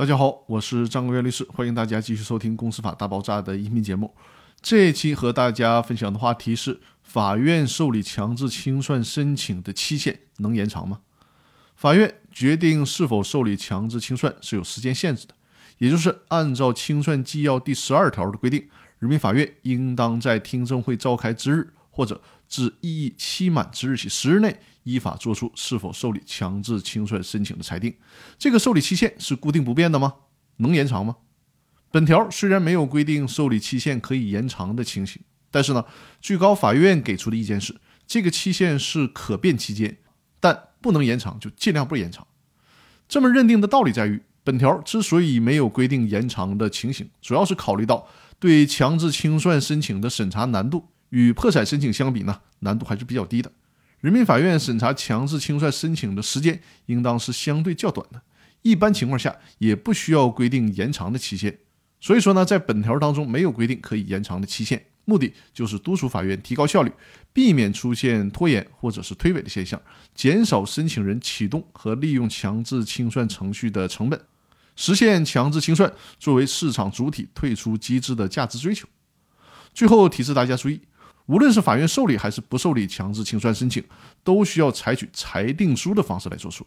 大家好，我是张国元律师，欢迎大家继续收听《公司法大爆炸》的音频节目。这一期和大家分享的话题是：法院受理强制清算申请的期限能延长吗？法院决定是否受理强制清算是有时间限制的，也就是按照清算纪要第十二条的规定，人民法院应当在听证会召开之日或者自异议期满之日起十日内。依法作出是否受理强制清算申请的裁定，这个受理期限是固定不变的吗？能延长吗？本条虽然没有规定受理期限可以延长的情形，但是呢，最高法院给出的意见是，这个期限是可变期间，但不能延长就尽量不延长。这么认定的道理在于，本条之所以没有规定延长的情形，主要是考虑到对强制清算申请的审查难度与破产申请相比呢，难度还是比较低的。人民法院审查强制清算申请的时间应当是相对较短的，一般情况下也不需要规定延长的期限。所以说呢，在本条当中没有规定可以延长的期限，目的就是督促法院提高效率，避免出现拖延或者是推诿的现象，减少申请人启动和利用强制清算程序的成本，实现强制清算作为市场主体退出机制的价值追求。最后提示大家注意。无论是法院受理还是不受理强制清算申请，都需要采取裁定书的方式来作出。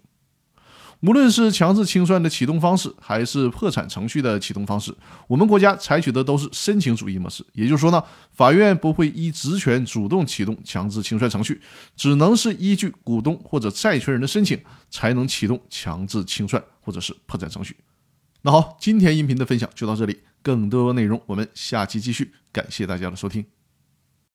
无论是强制清算的启动方式，还是破产程序的启动方式，我们国家采取的都是申请主义模式。也就是说呢，法院不会依职权主动启动强制清算程序，只能是依据股东或者债权人的申请，才能启动强制清算或者是破产程序。那好，今天音频的分享就到这里，更多内容我们下期继续。感谢大家的收听。